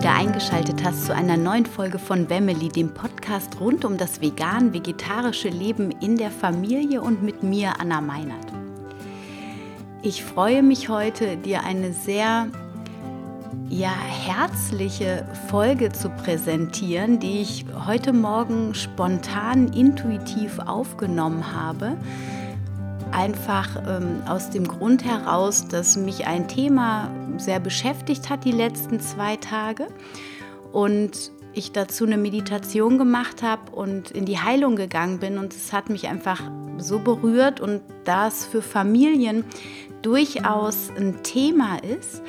wieder eingeschaltet hast zu einer neuen Folge von Wemmeli, dem Podcast rund um das vegan-vegetarische Leben in der Familie und mit mir, Anna Meinert. Ich freue mich heute, dir eine sehr ja, herzliche Folge zu präsentieren, die ich heute Morgen spontan, intuitiv aufgenommen habe einfach ähm, aus dem Grund heraus, dass mich ein Thema sehr beschäftigt hat die letzten zwei Tage und ich dazu eine Meditation gemacht habe und in die Heilung gegangen bin und es hat mich einfach so berührt und da es für Familien durchaus ein Thema ist,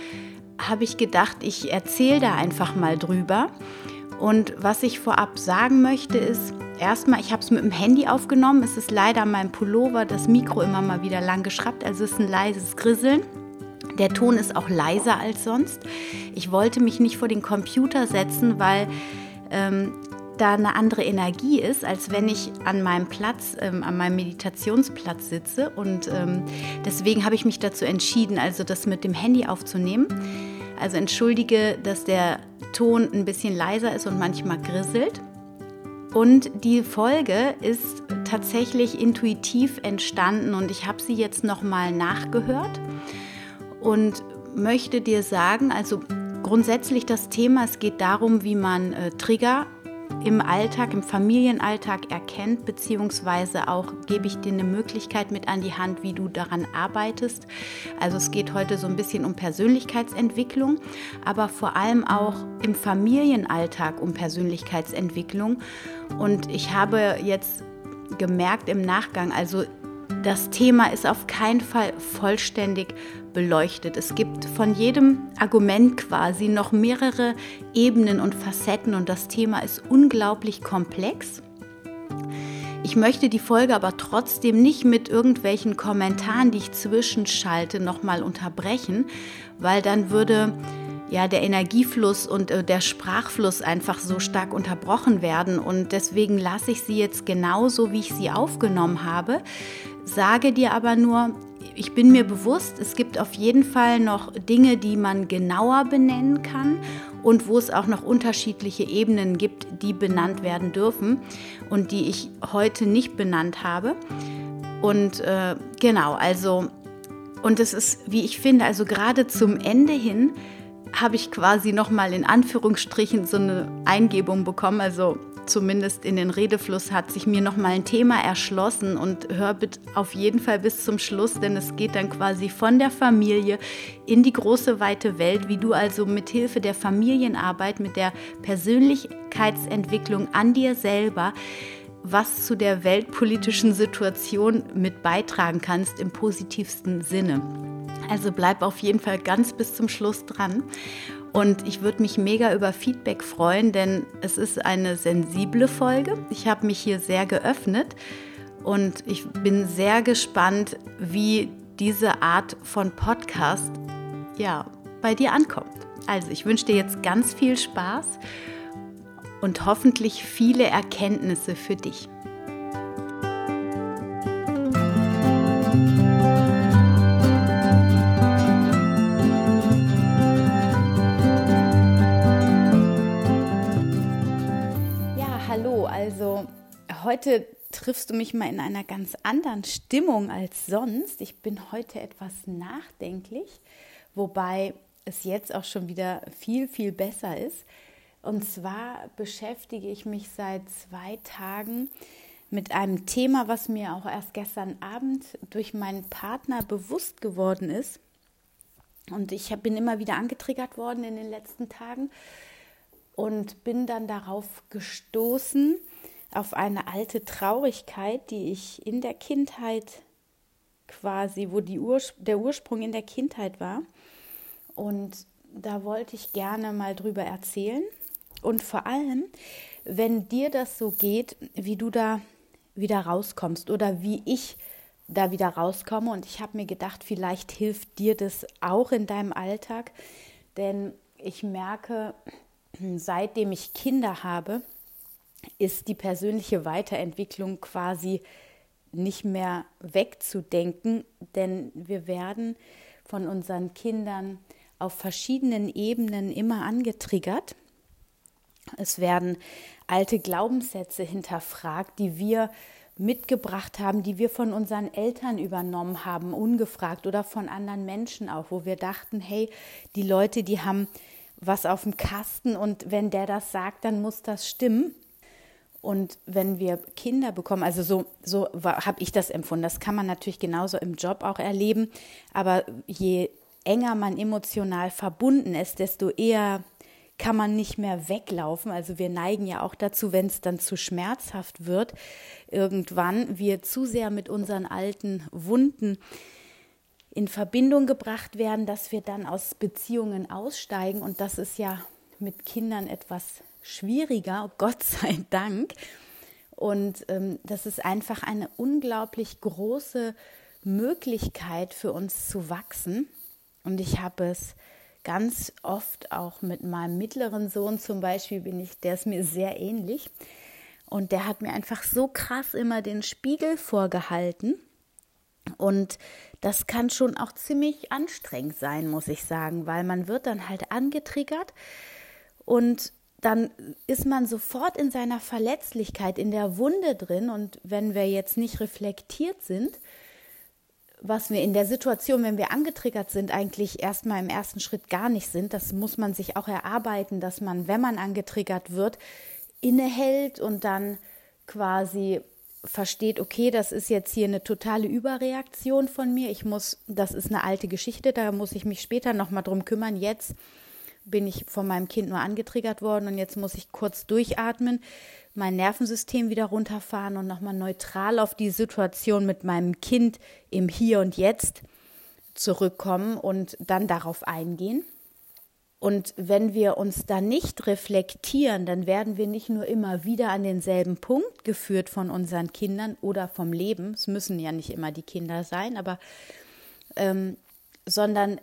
habe ich gedacht, ich erzähle da einfach mal drüber. Und was ich vorab sagen möchte ist, erstmal, ich habe es mit dem Handy aufgenommen. Es ist leider mein Pullover, das Mikro immer mal wieder lang geschraubt. Also es ist ein leises Grisseln. Der Ton ist auch leiser als sonst. Ich wollte mich nicht vor den Computer setzen, weil ähm, da eine andere Energie ist, als wenn ich an meinem Platz, ähm, an meinem Meditationsplatz sitze. Und ähm, deswegen habe ich mich dazu entschieden, also das mit dem Handy aufzunehmen. Also entschuldige, dass der Ton ein bisschen leiser ist und manchmal grisselt. Und die Folge ist tatsächlich intuitiv entstanden und ich habe sie jetzt nochmal nachgehört und möchte dir sagen, also grundsätzlich das Thema, es geht darum, wie man äh, Trigger im Alltag, im Familienalltag erkennt, beziehungsweise auch gebe ich dir eine Möglichkeit mit an die Hand, wie du daran arbeitest. Also es geht heute so ein bisschen um Persönlichkeitsentwicklung, aber vor allem auch im Familienalltag um Persönlichkeitsentwicklung. Und ich habe jetzt gemerkt im Nachgang, also das Thema ist auf keinen Fall vollständig beleuchtet. Es gibt von jedem Argument quasi noch mehrere Ebenen und Facetten und das Thema ist unglaublich komplex. Ich möchte die Folge aber trotzdem nicht mit irgendwelchen Kommentaren, die ich zwischenschalte, nochmal unterbrechen, weil dann würde ja der Energiefluss und äh, der Sprachfluss einfach so stark unterbrochen werden und deswegen lasse ich sie jetzt genauso, wie ich sie aufgenommen habe, sage dir aber nur, ich bin mir bewusst, es gibt auf jeden Fall noch Dinge, die man genauer benennen kann und wo es auch noch unterschiedliche Ebenen gibt, die benannt werden dürfen und die ich heute nicht benannt habe. Und äh, genau, also, und es ist, wie ich finde, also gerade zum Ende hin habe ich quasi nochmal in Anführungsstrichen so eine Eingebung bekommen. Also zumindest in den Redefluss hat sich mir nochmal ein Thema erschlossen und hör bitte auf jeden Fall bis zum Schluss, denn es geht dann quasi von der Familie in die große weite Welt, wie du also mit Hilfe der Familienarbeit, mit der Persönlichkeitsentwicklung an dir selber was zu der weltpolitischen Situation mit beitragen kannst im positivsten Sinne. Also bleib auf jeden Fall ganz bis zum Schluss dran. Und ich würde mich mega über Feedback freuen, denn es ist eine sensible Folge. Ich habe mich hier sehr geöffnet und ich bin sehr gespannt, wie diese Art von Podcast ja, bei dir ankommt. Also ich wünsche dir jetzt ganz viel Spaß und hoffentlich viele Erkenntnisse für dich. Heute triffst du mich mal in einer ganz anderen Stimmung als sonst. Ich bin heute etwas nachdenklich, wobei es jetzt auch schon wieder viel, viel besser ist. Und zwar beschäftige ich mich seit zwei Tagen mit einem Thema, was mir auch erst gestern Abend durch meinen Partner bewusst geworden ist. Und ich bin immer wieder angetriggert worden in den letzten Tagen und bin dann darauf gestoßen, auf eine alte Traurigkeit, die ich in der Kindheit quasi, wo die Urspr der Ursprung in der Kindheit war. Und da wollte ich gerne mal drüber erzählen. Und vor allem, wenn dir das so geht, wie du da wieder rauskommst oder wie ich da wieder rauskomme. Und ich habe mir gedacht, vielleicht hilft dir das auch in deinem Alltag. Denn ich merke, seitdem ich Kinder habe, ist die persönliche Weiterentwicklung quasi nicht mehr wegzudenken, denn wir werden von unseren Kindern auf verschiedenen Ebenen immer angetriggert. Es werden alte Glaubenssätze hinterfragt, die wir mitgebracht haben, die wir von unseren Eltern übernommen haben, ungefragt oder von anderen Menschen auch, wo wir dachten, hey, die Leute, die haben was auf dem Kasten und wenn der das sagt, dann muss das stimmen. Und wenn wir Kinder bekommen, also so, so habe ich das empfunden, das kann man natürlich genauso im Job auch erleben, aber je enger man emotional verbunden ist, desto eher kann man nicht mehr weglaufen. Also wir neigen ja auch dazu, wenn es dann zu schmerzhaft wird, irgendwann wir zu sehr mit unseren alten Wunden in Verbindung gebracht werden, dass wir dann aus Beziehungen aussteigen. Und das ist ja mit Kindern etwas schwieriger, Gott sei Dank. Und ähm, das ist einfach eine unglaublich große Möglichkeit für uns zu wachsen. Und ich habe es ganz oft auch mit meinem mittleren Sohn zum Beispiel bin ich, der ist mir sehr ähnlich. Und der hat mir einfach so krass immer den Spiegel vorgehalten. Und das kann schon auch ziemlich anstrengend sein, muss ich sagen, weil man wird dann halt angetriggert und dann ist man sofort in seiner Verletzlichkeit, in der Wunde drin. Und wenn wir jetzt nicht reflektiert sind, was wir in der Situation, wenn wir angetriggert sind, eigentlich erstmal im ersten Schritt gar nicht sind. Das muss man sich auch erarbeiten, dass man, wenn man angetriggert wird, innehält und dann quasi versteht, okay, das ist jetzt hier eine totale Überreaktion von mir. Ich muss, das ist eine alte Geschichte, da muss ich mich später nochmal drum kümmern. Jetzt bin ich von meinem Kind nur angetriggert worden und jetzt muss ich kurz durchatmen mein Nervensystem wieder runterfahren und nochmal neutral auf die Situation mit meinem Kind im Hier und Jetzt zurückkommen und dann darauf eingehen. Und wenn wir uns da nicht reflektieren, dann werden wir nicht nur immer wieder an denselben Punkt geführt von unseren Kindern oder vom Leben, es müssen ja nicht immer die Kinder sein, aber ähm, sondern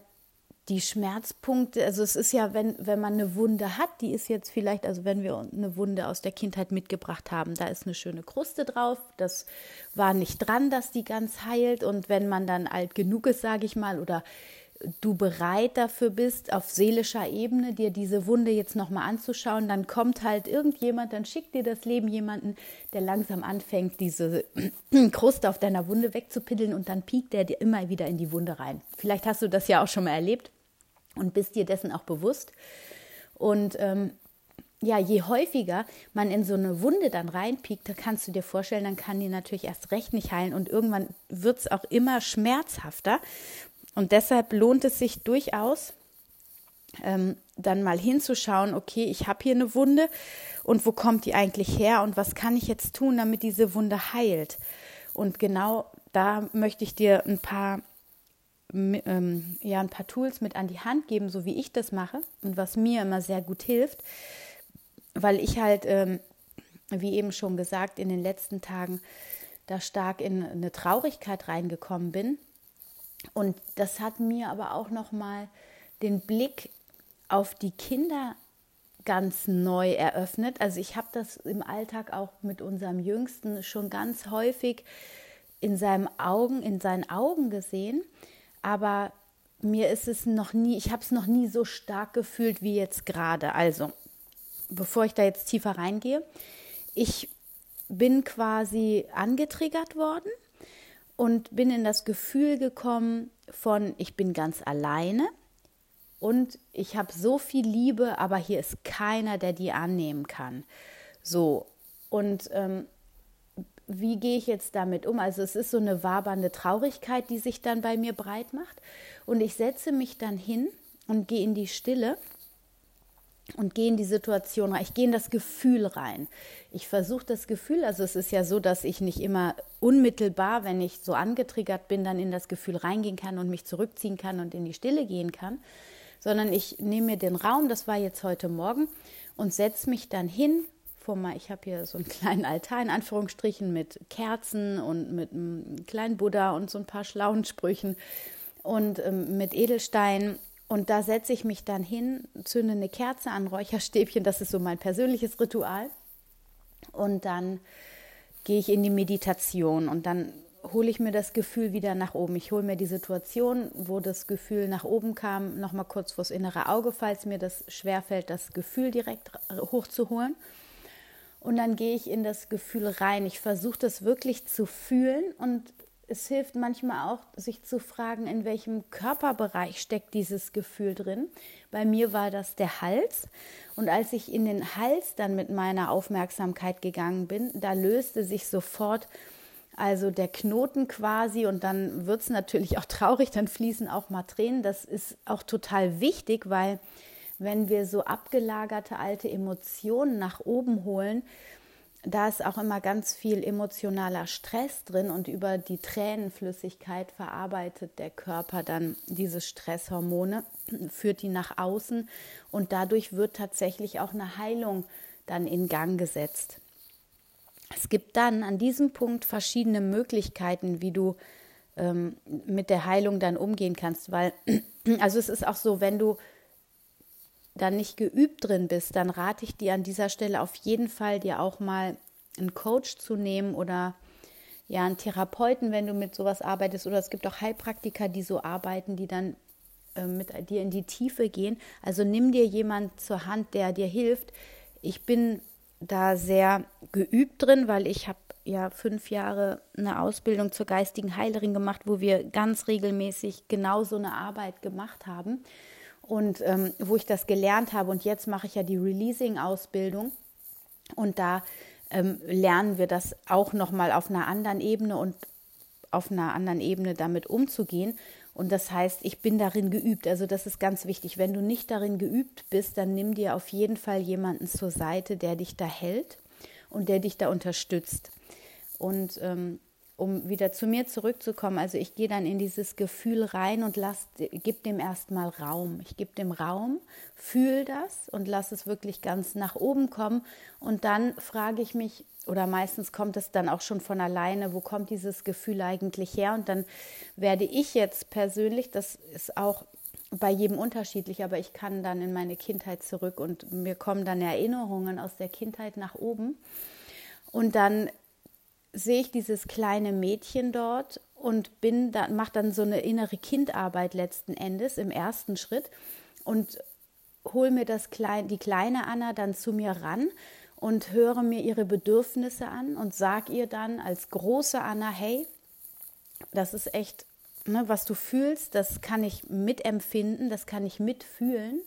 die Schmerzpunkte, also es ist ja, wenn, wenn man eine Wunde hat, die ist jetzt vielleicht, also wenn wir eine Wunde aus der Kindheit mitgebracht haben, da ist eine schöne Kruste drauf, das war nicht dran, dass die ganz heilt und wenn man dann alt genug ist, sage ich mal, oder du bereit dafür bist, auf seelischer Ebene dir diese Wunde jetzt nochmal anzuschauen, dann kommt halt irgendjemand, dann schickt dir das Leben jemanden, der langsam anfängt, diese Kruste auf deiner Wunde wegzupiddeln und dann piekt der dir immer wieder in die Wunde rein. Vielleicht hast du das ja auch schon mal erlebt und bist dir dessen auch bewusst. Und ähm, ja, je häufiger man in so eine Wunde dann reinpiekt, da kannst du dir vorstellen, dann kann die natürlich erst recht nicht heilen und irgendwann wird es auch immer schmerzhafter. Und deshalb lohnt es sich durchaus, ähm, dann mal hinzuschauen, okay, ich habe hier eine Wunde und wo kommt die eigentlich her und was kann ich jetzt tun, damit diese Wunde heilt. Und genau da möchte ich dir ein paar ähm, ja, ein paar Tools mit an die Hand geben, so wie ich das mache und was mir immer sehr gut hilft, weil ich halt, ähm, wie eben schon gesagt, in den letzten Tagen da stark in eine Traurigkeit reingekommen bin. Und das hat mir aber auch nochmal den Blick auf die Kinder ganz neu eröffnet. Also ich habe das im Alltag auch mit unserem Jüngsten schon ganz häufig in seinen Augen, in seinen Augen gesehen, aber mir ist es noch nie, ich habe es noch nie so stark gefühlt wie jetzt gerade. Also, bevor ich da jetzt tiefer reingehe, ich bin quasi angetriggert worden und bin in das Gefühl gekommen von, ich bin ganz alleine und ich habe so viel Liebe, aber hier ist keiner, der die annehmen kann. So, und ähm, wie gehe ich jetzt damit um? Also es ist so eine wabernde Traurigkeit, die sich dann bei mir breit macht. Und ich setze mich dann hin und gehe in die Stille und gehe in die Situation rein. Ich gehe in das Gefühl rein. Ich versuche das Gefühl, also es ist ja so, dass ich nicht immer unmittelbar, wenn ich so angetriggert bin, dann in das Gefühl reingehen kann und mich zurückziehen kann und in die Stille gehen kann, sondern ich nehme mir den Raum, das war jetzt heute Morgen, und setze mich dann hin vor mal, ich habe hier so einen kleinen Altar in Anführungsstrichen mit Kerzen und mit einem kleinen Buddha und so ein paar schlauen Sprüchen und ähm, mit Edelstein. Und da setze ich mich dann hin, zünde eine Kerze an, Räucherstäbchen, das ist so mein persönliches Ritual. Und dann gehe ich in die Meditation und dann hole ich mir das Gefühl wieder nach oben. Ich hole mir die Situation, wo das Gefühl nach oben kam, nochmal kurz vors innere Auge, falls mir das schwerfällt, das Gefühl direkt hochzuholen. Und dann gehe ich in das Gefühl rein. Ich versuche das wirklich zu fühlen und es hilft manchmal auch, sich zu fragen, in welchem Körperbereich steckt dieses Gefühl drin. Bei mir war das der Hals. Und als ich in den Hals dann mit meiner Aufmerksamkeit gegangen bin, da löste sich sofort also der Knoten quasi und dann wird es natürlich auch traurig, dann fließen auch mal Tränen. Das ist auch total wichtig, weil wenn wir so abgelagerte alte Emotionen nach oben holen, da ist auch immer ganz viel emotionaler Stress drin und über die Tränenflüssigkeit verarbeitet der Körper dann diese Stresshormone, führt die nach außen und dadurch wird tatsächlich auch eine Heilung dann in Gang gesetzt. Es gibt dann an diesem Punkt verschiedene Möglichkeiten, wie du ähm, mit der Heilung dann umgehen kannst, weil also es ist auch so, wenn du dann nicht geübt drin bist, dann rate ich dir an dieser Stelle auf jeden Fall, dir auch mal einen Coach zu nehmen oder ja, einen Therapeuten, wenn du mit sowas arbeitest. Oder es gibt auch Heilpraktiker, die so arbeiten, die dann äh, mit dir in die Tiefe gehen. Also nimm dir jemand zur Hand, der dir hilft. Ich bin da sehr geübt drin, weil ich habe ja fünf Jahre eine Ausbildung zur geistigen Heilerin gemacht, wo wir ganz regelmäßig genau so eine Arbeit gemacht haben und ähm, wo ich das gelernt habe. Und jetzt mache ich ja die Releasing-Ausbildung und da ähm, lernen wir das auch nochmal auf einer anderen Ebene und auf einer anderen Ebene damit umzugehen. Und das heißt, ich bin darin geübt. Also das ist ganz wichtig. Wenn du nicht darin geübt bist, dann nimm dir auf jeden Fall jemanden zur Seite, der dich da hält und der dich da unterstützt. Und ähm, um wieder zu mir zurückzukommen, also ich gehe dann in dieses Gefühl rein und gib dem erstmal Raum. Ich gebe dem Raum, fühle das und lass es wirklich ganz nach oben kommen. Und dann frage ich mich, oder meistens kommt es dann auch schon von alleine, wo kommt dieses Gefühl eigentlich her? Und dann werde ich jetzt persönlich, das ist auch bei jedem unterschiedlich, aber ich kann dann in meine Kindheit zurück und mir kommen dann Erinnerungen aus der Kindheit nach oben. Und dann sehe ich dieses kleine Mädchen dort und bin da, mache dann so eine innere Kindarbeit letzten Endes im ersten Schritt und hole mir das klein, die kleine Anna dann zu mir ran und höre mir ihre Bedürfnisse an und sage ihr dann als große Anna, hey, das ist echt, ne, was du fühlst, das kann ich mitempfinden, das kann ich mitfühlen.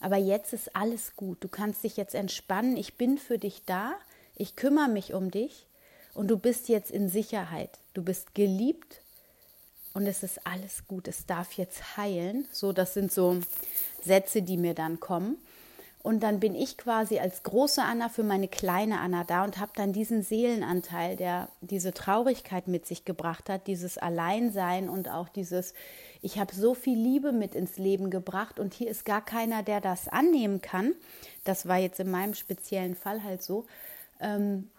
Aber jetzt ist alles gut. Du kannst dich jetzt entspannen. Ich bin für dich da. Ich kümmere mich um dich und du bist jetzt in Sicherheit. Du bist geliebt und es ist alles gut. Es darf jetzt heilen. So, das sind so Sätze, die mir dann kommen. Und dann bin ich quasi als große Anna für meine kleine Anna da und habe dann diesen Seelenanteil, der diese Traurigkeit mit sich gebracht hat, dieses Alleinsein und auch dieses, ich habe so viel Liebe mit ins Leben gebracht und hier ist gar keiner, der das annehmen kann. Das war jetzt in meinem speziellen Fall halt so. Ähm,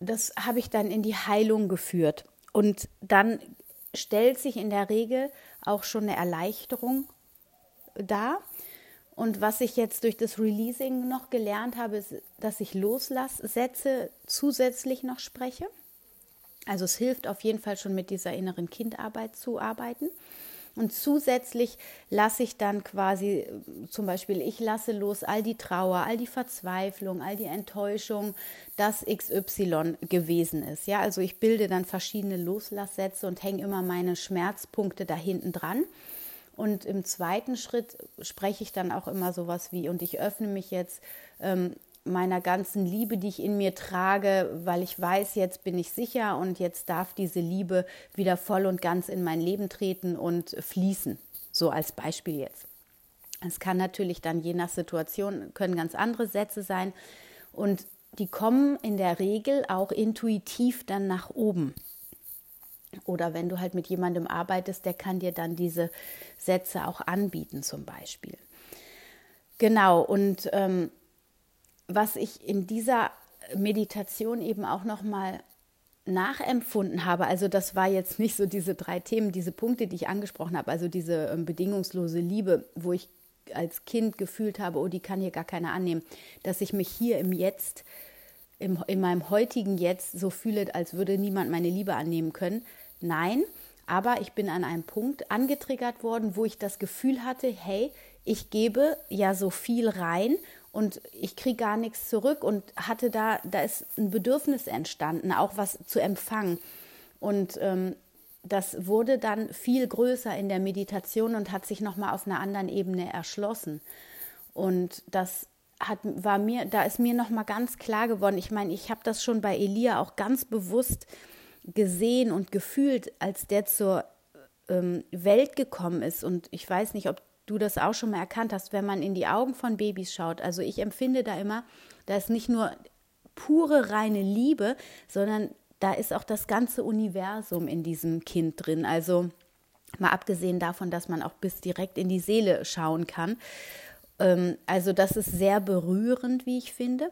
das habe ich dann in die Heilung geführt. Und dann stellt sich in der Regel auch schon eine Erleichterung dar. Und was ich jetzt durch das Releasing noch gelernt habe, ist, dass ich Loslasssätze zusätzlich noch spreche. Also es hilft auf jeden Fall schon mit dieser inneren Kindarbeit zu arbeiten. Und zusätzlich lasse ich dann quasi, zum Beispiel, ich lasse los all die Trauer, all die Verzweiflung, all die Enttäuschung, dass XY gewesen ist. Ja, also ich bilde dann verschiedene Loslasssätze und hänge immer meine Schmerzpunkte da hinten dran. Und im zweiten Schritt spreche ich dann auch immer sowas wie, und ich öffne mich jetzt ähm, meiner ganzen Liebe, die ich in mir trage, weil ich weiß, jetzt bin ich sicher und jetzt darf diese Liebe wieder voll und ganz in mein Leben treten und fließen. So als Beispiel jetzt. Es kann natürlich dann je nach Situation, können ganz andere Sätze sein und die kommen in der Regel auch intuitiv dann nach oben. Oder wenn du halt mit jemandem arbeitest, der kann dir dann diese Sätze auch anbieten zum Beispiel. Genau, und ähm, was ich in dieser Meditation eben auch noch mal nachempfunden habe, also das war jetzt nicht so diese drei Themen, diese Punkte, die ich angesprochen habe, also diese ähm, bedingungslose Liebe, wo ich als Kind gefühlt habe, oh, die kann hier gar keiner annehmen, dass ich mich hier im Jetzt im, in meinem heutigen Jetzt so fühle, als würde niemand meine Liebe annehmen können. Nein, aber ich bin an einem Punkt angetriggert worden, wo ich das Gefühl hatte, hey, ich gebe ja so viel rein und ich kriege gar nichts zurück und hatte da, da ist ein Bedürfnis entstanden, auch was zu empfangen. Und ähm, das wurde dann viel größer in der Meditation und hat sich nochmal auf einer anderen Ebene erschlossen. Und das hat, war mir, da ist mir nochmal ganz klar geworden, ich meine, ich habe das schon bei Elia auch ganz bewusst gesehen und gefühlt, als der zur ähm, Welt gekommen ist. Und ich weiß nicht, ob du das auch schon mal erkannt hast, wenn man in die Augen von Babys schaut. Also ich empfinde da immer, da ist nicht nur pure reine Liebe, sondern da ist auch das ganze Universum in diesem Kind drin. Also mal abgesehen davon, dass man auch bis direkt in die Seele schauen kann. Ähm, also das ist sehr berührend, wie ich finde.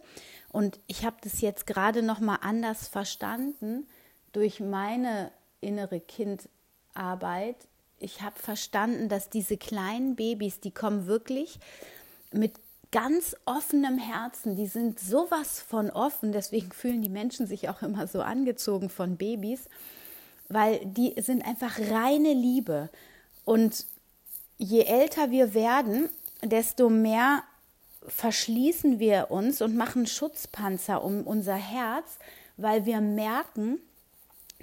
Und ich habe das jetzt gerade noch mal anders verstanden durch meine innere Kindarbeit. Ich habe verstanden, dass diese kleinen Babys, die kommen wirklich mit ganz offenem Herzen, die sind sowas von offen, deswegen fühlen die Menschen sich auch immer so angezogen von Babys, weil die sind einfach reine Liebe. Und je älter wir werden, desto mehr verschließen wir uns und machen Schutzpanzer um unser Herz, weil wir merken,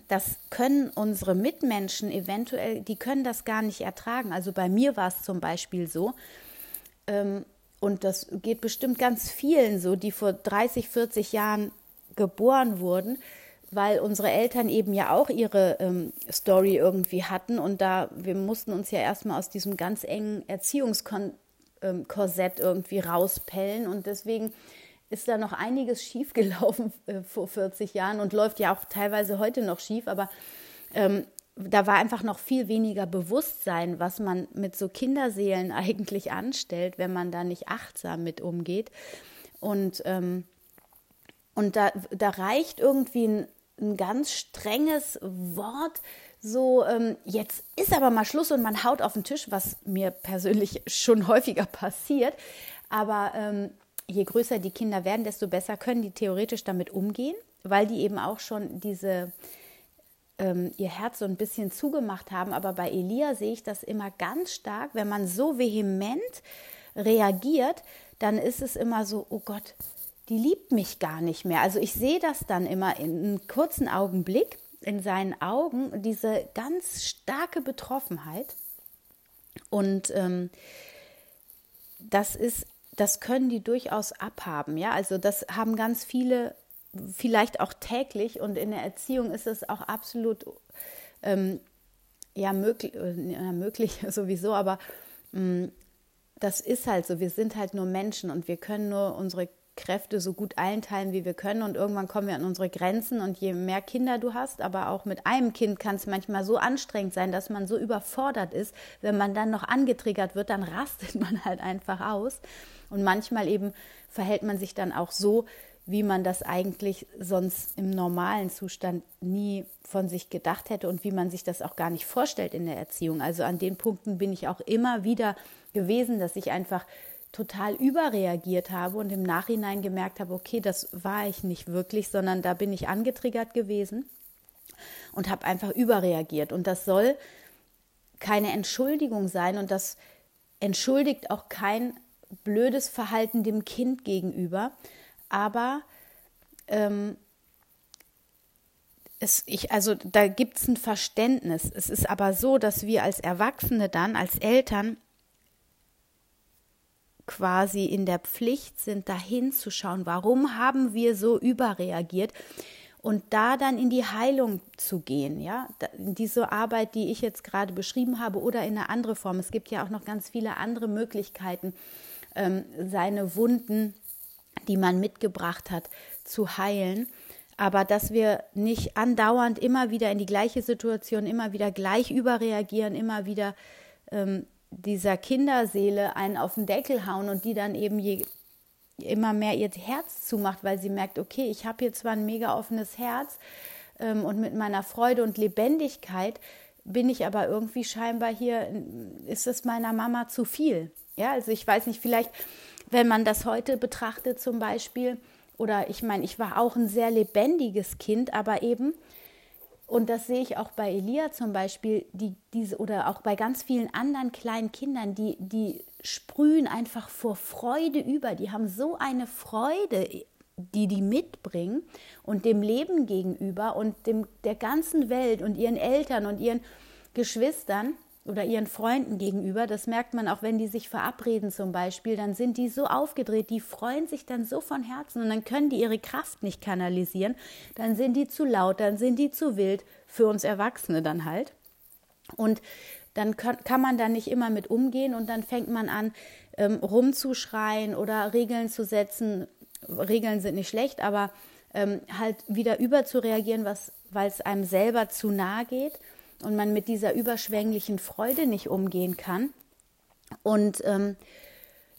das können unsere Mitmenschen eventuell, die können das gar nicht ertragen. Also bei mir war es zum Beispiel so, ähm, und das geht bestimmt ganz vielen so, die vor 30, 40 Jahren geboren wurden, weil unsere Eltern eben ja auch ihre ähm, Story irgendwie hatten und da wir mussten uns ja erstmal aus diesem ganz engen Erziehungskorsett ähm, irgendwie rauspellen und deswegen ist da noch einiges schiefgelaufen äh, vor 40 Jahren und läuft ja auch teilweise heute noch schief, aber ähm, da war einfach noch viel weniger Bewusstsein, was man mit so Kinderseelen eigentlich anstellt, wenn man da nicht achtsam mit umgeht. Und, ähm, und da, da reicht irgendwie ein, ein ganz strenges Wort, so, ähm, jetzt ist aber mal Schluss und man haut auf den Tisch, was mir persönlich schon häufiger passiert. Aber ähm, je größer die Kinder werden, desto besser können die theoretisch damit umgehen, weil die eben auch schon diese ähm, ihr Herz so ein bisschen zugemacht haben. Aber bei Elia sehe ich das immer ganz stark, wenn man so vehement reagiert, dann ist es immer so, oh Gott, die liebt mich gar nicht mehr. Also ich sehe das dann immer in einem kurzen Augenblick in seinen Augen, diese ganz starke Betroffenheit. Und ähm, das ist, das können die durchaus abhaben. Ja, also das haben ganz viele vielleicht auch täglich und in der Erziehung ist es auch absolut ähm, ja möglich, äh, möglich sowieso, aber ähm, das ist halt so. Wir sind halt nur Menschen und wir können nur unsere Kräfte so gut einteilen, wie wir können. Und irgendwann kommen wir an unsere Grenzen. Und je mehr Kinder du hast, aber auch mit einem Kind kann es manchmal so anstrengend sein, dass man so überfordert ist. Wenn man dann noch angetriggert wird, dann rastet man halt einfach aus. Und manchmal eben verhält man sich dann auch so, wie man das eigentlich sonst im normalen Zustand nie von sich gedacht hätte und wie man sich das auch gar nicht vorstellt in der Erziehung. Also an den Punkten bin ich auch immer wieder gewesen, dass ich einfach total überreagiert habe und im Nachhinein gemerkt habe, okay, das war ich nicht wirklich, sondern da bin ich angetriggert gewesen und habe einfach überreagiert. Und das soll keine Entschuldigung sein und das entschuldigt auch kein blödes Verhalten dem Kind gegenüber, aber ähm, es, ich, also da gibt es ein Verständnis. Es ist aber so, dass wir als Erwachsene dann, als Eltern, quasi in der Pflicht sind, da hinzuschauen, warum haben wir so überreagiert und da dann in die Heilung zu gehen, ja, diese Arbeit, die ich jetzt gerade beschrieben habe oder in eine andere Form. Es gibt ja auch noch ganz viele andere Möglichkeiten, ähm, seine Wunden die man mitgebracht hat, zu heilen. Aber dass wir nicht andauernd immer wieder in die gleiche Situation, immer wieder gleich überreagieren, immer wieder ähm, dieser Kinderseele einen auf den Deckel hauen und die dann eben je, immer mehr ihr Herz zumacht, weil sie merkt, okay, ich habe hier zwar ein mega offenes Herz ähm, und mit meiner Freude und Lebendigkeit bin ich aber irgendwie scheinbar hier, ist es meiner Mama zu viel. Ja, also ich weiß nicht, vielleicht wenn man das heute betrachtet zum Beispiel, oder ich meine, ich war auch ein sehr lebendiges Kind, aber eben, und das sehe ich auch bei Elia zum Beispiel, die, diese, oder auch bei ganz vielen anderen kleinen Kindern, die, die sprühen einfach vor Freude über. Die haben so eine Freude, die die mitbringen und dem Leben gegenüber und dem, der ganzen Welt und ihren Eltern und ihren Geschwistern oder ihren Freunden gegenüber. Das merkt man auch, wenn die sich verabreden zum Beispiel, dann sind die so aufgedreht, die freuen sich dann so von Herzen und dann können die ihre Kraft nicht kanalisieren. Dann sind die zu laut, dann sind die zu wild, für uns Erwachsene dann halt. Und dann kann, man da nicht immer mit umgehen und dann fängt man an, ähm, rumzuschreien oder Regeln zu setzen. Regeln sind nicht schlecht, aber ähm, halt wieder überzureagieren, weil es einem selber zu nahe geht und man mit dieser überschwänglichen Freude nicht umgehen kann. Und ähm,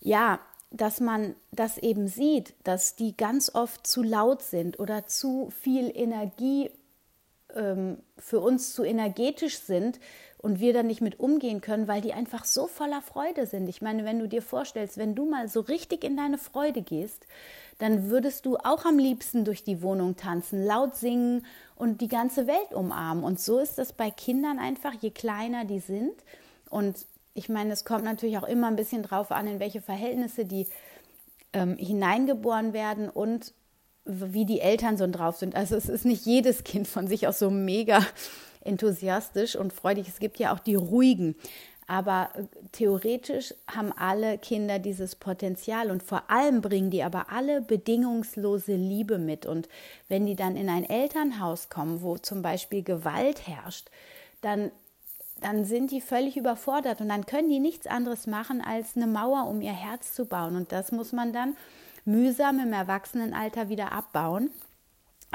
ja, dass man das eben sieht, dass die ganz oft zu laut sind oder zu viel Energie ähm, für uns zu energetisch sind und wir da nicht mit umgehen können, weil die einfach so voller Freude sind. Ich meine, wenn du dir vorstellst, wenn du mal so richtig in deine Freude gehst, dann würdest du auch am liebsten durch die Wohnung tanzen, laut singen und die ganze Welt umarmen. Und so ist das bei Kindern einfach, je kleiner die sind. Und ich meine, es kommt natürlich auch immer ein bisschen drauf an, in welche Verhältnisse die ähm, hineingeboren werden und wie die Eltern so drauf sind. Also es ist nicht jedes Kind von sich aus so mega enthusiastisch und freudig. Es gibt ja auch die ruhigen. Aber äh, theoretisch haben alle Kinder dieses Potenzial und vor allem bringen die aber alle bedingungslose Liebe mit. Und wenn die dann in ein Elternhaus kommen, wo zum Beispiel Gewalt herrscht, dann, dann sind die völlig überfordert und dann können die nichts anderes machen, als eine Mauer um ihr Herz zu bauen. Und das muss man dann mühsam im Erwachsenenalter wieder abbauen,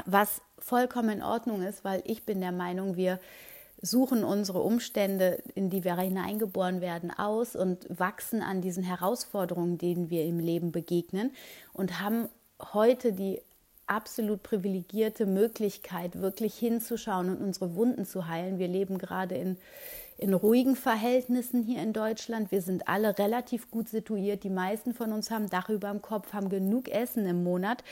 was vollkommen in Ordnung ist, weil ich bin der Meinung, wir suchen unsere Umstände, in die wir hineingeboren werden, aus und wachsen an diesen Herausforderungen, denen wir im Leben begegnen und haben heute die absolut privilegierte Möglichkeit, wirklich hinzuschauen und unsere Wunden zu heilen. Wir leben gerade in, in ruhigen Verhältnissen hier in Deutschland. Wir sind alle relativ gut situiert. Die meisten von uns haben Dach über dem Kopf, haben genug Essen im Monat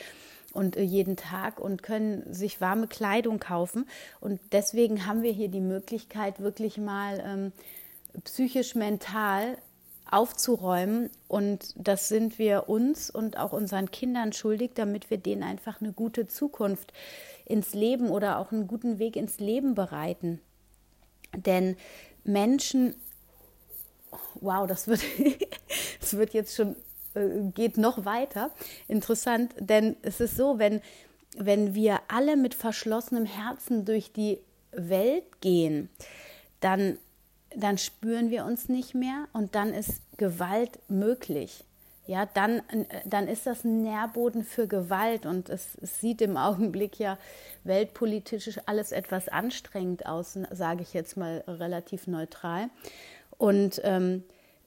und äh, jeden Tag und können sich warme Kleidung kaufen. Und deswegen haben wir hier die Möglichkeit, wirklich mal ähm, psychisch, mental aufzuräumen. Und das sind wir uns und auch unseren Kindern schuldig, damit wir denen einfach eine gute Zukunft ins Leben oder auch einen guten Weg ins Leben bereiten. Denn Menschen, wow, das wird, das wird jetzt schon geht noch weiter. Interessant, denn es ist so, wenn, wenn wir alle mit verschlossenem Herzen durch die Welt gehen, dann, dann spüren wir uns nicht mehr und dann ist Gewalt möglich. Ja, dann, dann ist das ein Nährboden für Gewalt und es, es sieht im Augenblick ja weltpolitisch alles etwas anstrengend aus, sage ich jetzt mal relativ neutral. Und ähm,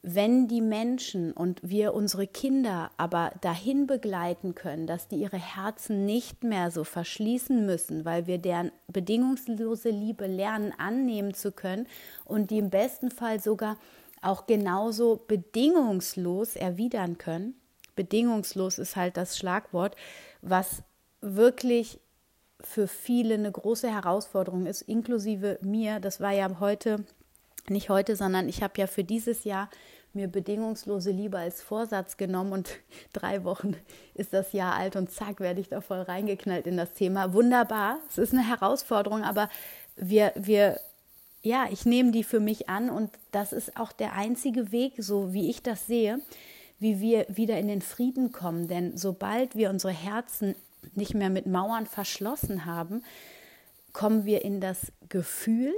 wenn die Menschen und wir unsere Kinder aber dahin begleiten können, dass die ihre Herzen nicht mehr so verschließen müssen, weil wir deren bedingungslose Liebe lernen annehmen zu können und die im besten Fall sogar auch genauso bedingungslos erwidern können. Bedingungslos ist halt das Schlagwort, was wirklich für viele eine große Herausforderung ist, inklusive mir. Das war ja heute nicht heute, sondern ich habe ja für dieses Jahr mir bedingungslose Liebe als Vorsatz genommen und drei Wochen ist das Jahr alt und zack, werde ich da voll reingeknallt in das Thema. Wunderbar, es ist eine Herausforderung, aber wir, wir, ja, ich nehme die für mich an und das ist auch der einzige Weg, so wie ich das sehe, wie wir wieder in den Frieden kommen. Denn sobald wir unsere Herzen nicht mehr mit Mauern verschlossen haben, kommen wir in das Gefühl,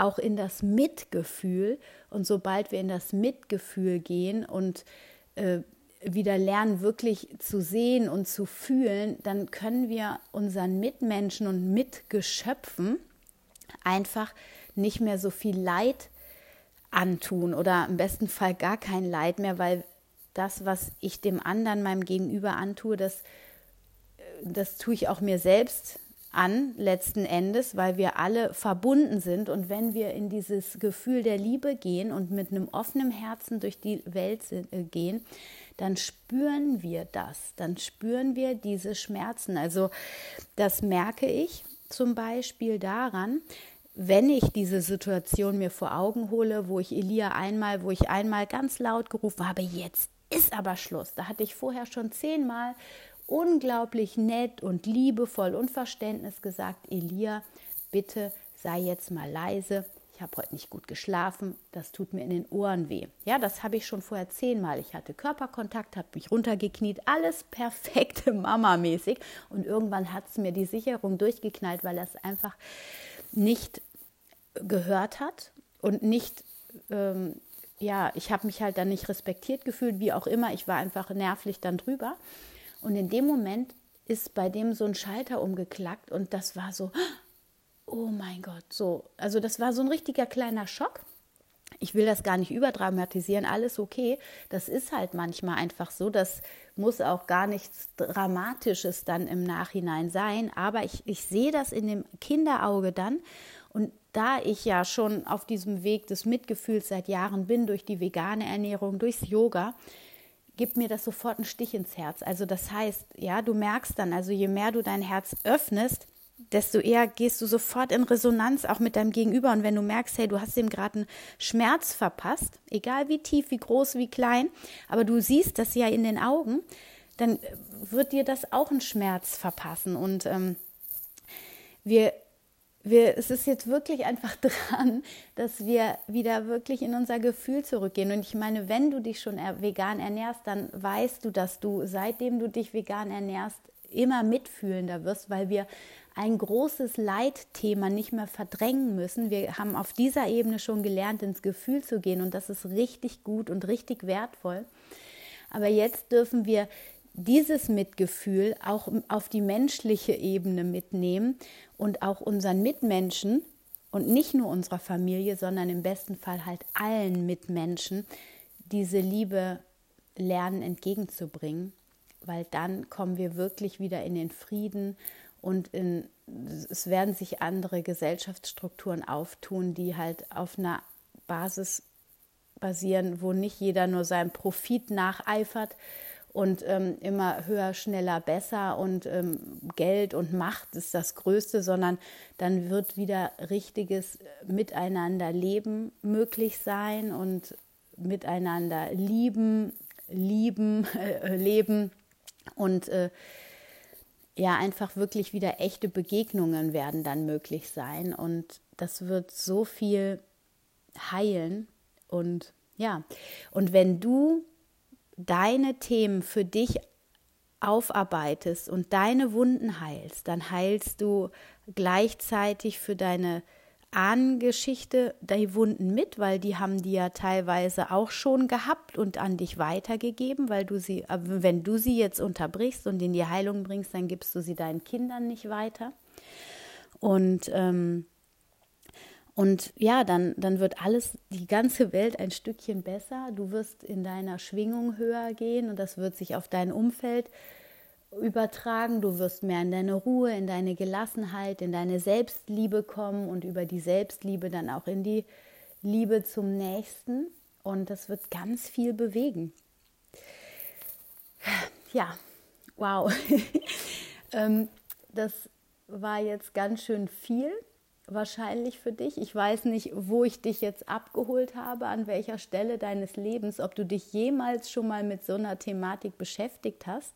auch in das Mitgefühl. Und sobald wir in das Mitgefühl gehen und äh, wieder lernen, wirklich zu sehen und zu fühlen, dann können wir unseren Mitmenschen und Mitgeschöpfen einfach nicht mehr so viel Leid antun oder im besten Fall gar kein Leid mehr, weil das, was ich dem anderen, meinem Gegenüber antue, das, äh, das tue ich auch mir selbst an, letzten Endes, weil wir alle verbunden sind. Und wenn wir in dieses Gefühl der Liebe gehen und mit einem offenen Herzen durch die Welt äh, gehen, dann spüren wir das, dann spüren wir diese Schmerzen. Also das merke ich zum Beispiel daran, wenn ich diese Situation mir vor Augen hole, wo ich Elia einmal, wo ich einmal ganz laut gerufen habe, jetzt ist aber Schluss. Da hatte ich vorher schon zehnmal unglaublich nett und liebevoll und Verständnis gesagt, Elia, bitte sei jetzt mal leise. Ich habe heute nicht gut geschlafen, das tut mir in den Ohren weh. Ja, das habe ich schon vorher zehnmal. Ich hatte Körperkontakt, habe mich runtergekniet, alles perfekte Mama-mäßig. Und irgendwann hat es mir die Sicherung durchgeknallt, weil er es einfach nicht gehört hat und nicht ähm, ja, ich habe mich halt dann nicht respektiert gefühlt, wie auch immer. Ich war einfach nervlich dann drüber. Und in dem Moment ist bei dem so ein Schalter umgeklackt und das war so, oh mein Gott, so. Also das war so ein richtiger kleiner Schock. Ich will das gar nicht überdramatisieren, alles okay. Das ist halt manchmal einfach so. Das muss auch gar nichts Dramatisches dann im Nachhinein sein. Aber ich, ich sehe das in dem Kinderauge dann. Und da ich ja schon auf diesem Weg des Mitgefühls seit Jahren bin, durch die vegane Ernährung, durchs Yoga, gibt mir das sofort einen Stich ins Herz. Also das heißt, ja, du merkst dann, also je mehr du dein Herz öffnest, desto eher gehst du sofort in Resonanz auch mit deinem Gegenüber. Und wenn du merkst, hey, du hast ihm gerade einen Schmerz verpasst, egal wie tief, wie groß, wie klein, aber du siehst das ja in den Augen, dann wird dir das auch einen Schmerz verpassen. Und ähm, wir wir, es ist jetzt wirklich einfach dran, dass wir wieder wirklich in unser Gefühl zurückgehen. Und ich meine, wenn du dich schon vegan ernährst, dann weißt du, dass du, seitdem du dich vegan ernährst, immer mitfühlender wirst, weil wir ein großes Leitthema nicht mehr verdrängen müssen. Wir haben auf dieser Ebene schon gelernt, ins Gefühl zu gehen und das ist richtig gut und richtig wertvoll. Aber jetzt dürfen wir dieses Mitgefühl auch auf die menschliche Ebene mitnehmen und auch unseren Mitmenschen und nicht nur unserer Familie, sondern im besten Fall halt allen Mitmenschen diese Liebe lernen entgegenzubringen, weil dann kommen wir wirklich wieder in den Frieden und in, es werden sich andere Gesellschaftsstrukturen auftun, die halt auf einer Basis basieren, wo nicht jeder nur seinem Profit nacheifert, und ähm, immer höher, schneller, besser. Und ähm, Geld und Macht ist das Größte, sondern dann wird wieder richtiges Miteinander leben möglich sein und miteinander lieben, lieben, äh, leben. Und äh, ja, einfach wirklich wieder echte Begegnungen werden dann möglich sein. Und das wird so viel heilen. Und ja, und wenn du deine Themen für dich aufarbeitest und deine Wunden heilst, dann heilst du gleichzeitig für deine Ahnengeschichte die Wunden mit, weil die haben die ja teilweise auch schon gehabt und an dich weitergegeben, weil du sie, wenn du sie jetzt unterbrichst und in die Heilung bringst, dann gibst du sie deinen Kindern nicht weiter. Und ähm, und ja, dann, dann wird alles, die ganze Welt ein Stückchen besser. Du wirst in deiner Schwingung höher gehen und das wird sich auf dein Umfeld übertragen. Du wirst mehr in deine Ruhe, in deine Gelassenheit, in deine Selbstliebe kommen und über die Selbstliebe dann auch in die Liebe zum Nächsten. Und das wird ganz viel bewegen. Ja, wow. Ähm, das war jetzt ganz schön viel wahrscheinlich für dich. Ich weiß nicht, wo ich dich jetzt abgeholt habe, an welcher Stelle deines Lebens, ob du dich jemals schon mal mit so einer Thematik beschäftigt hast.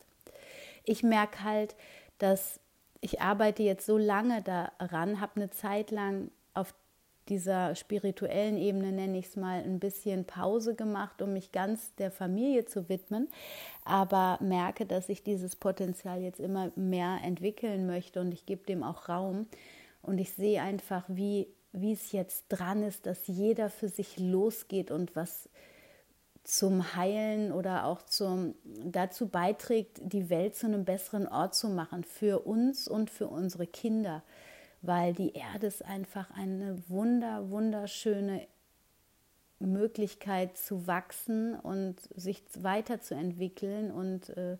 Ich merke halt, dass ich arbeite jetzt so lange daran, habe eine Zeit lang auf dieser spirituellen Ebene, nenne ich es mal, ein bisschen Pause gemacht, um mich ganz der Familie zu widmen, aber merke, dass ich dieses Potenzial jetzt immer mehr entwickeln möchte und ich gebe dem auch Raum. Und ich sehe einfach, wie, wie es jetzt dran ist, dass jeder für sich losgeht und was zum Heilen oder auch zum, dazu beiträgt, die Welt zu einem besseren Ort zu machen für uns und für unsere Kinder, weil die Erde ist einfach eine wunder, wunderschöne Möglichkeit zu wachsen und sich weiterzuentwickeln und äh,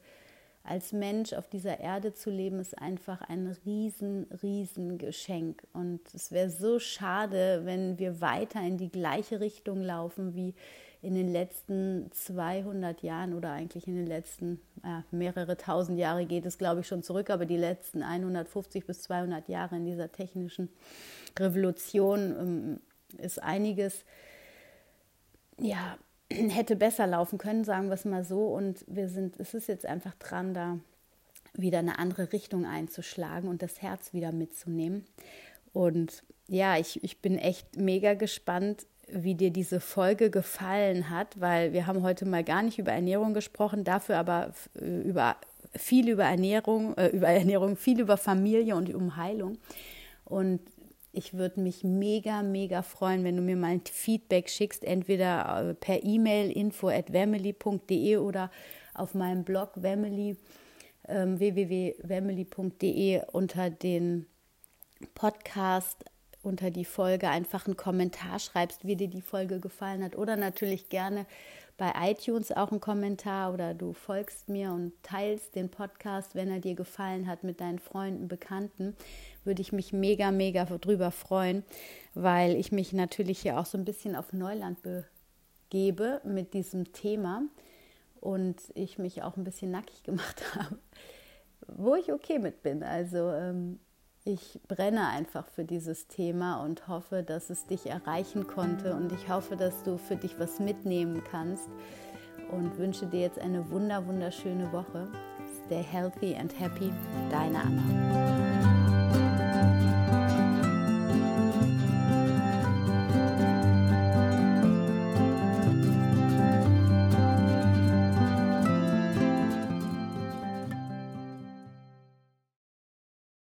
als Mensch auf dieser Erde zu leben, ist einfach ein riesen, riesen Geschenk. Und es wäre so schade, wenn wir weiter in die gleiche Richtung laufen wie in den letzten 200 Jahren oder eigentlich in den letzten ja, mehrere tausend Jahre geht es, glaube ich, schon zurück, aber die letzten 150 bis 200 Jahre in dieser technischen Revolution ähm, ist einiges, ja, hätte besser laufen können, sagen wir es mal so. Und wir sind, es ist jetzt einfach dran, da wieder eine andere Richtung einzuschlagen und das Herz wieder mitzunehmen. Und ja, ich, ich bin echt mega gespannt, wie dir diese Folge gefallen hat, weil wir haben heute mal gar nicht über Ernährung gesprochen, dafür aber äh, über viel über Ernährung, äh, über Ernährung, viel über Familie und um Heilung. Und ich würde mich mega, mega freuen, wenn du mir mal ein Feedback schickst, entweder äh, per E-Mail info at oder auf meinem Blog Wemily, ähm, www.wemily.de unter den Podcast unter die Folge einfach einen Kommentar schreibst, wie dir die Folge gefallen hat. Oder natürlich gerne bei iTunes auch einen Kommentar oder du folgst mir und teilst den Podcast, wenn er dir gefallen hat, mit deinen Freunden, Bekannten. Würde ich mich mega, mega drüber freuen, weil ich mich natürlich hier auch so ein bisschen auf Neuland begebe mit diesem Thema und ich mich auch ein bisschen nackig gemacht habe, wo ich okay mit bin. Also ähm, ich brenne einfach für dieses Thema und hoffe, dass es dich erreichen konnte und ich hoffe, dass du für dich was mitnehmen kannst und wünsche dir jetzt eine wunder wunderschöne Woche. Stay healthy and happy, deine Anna.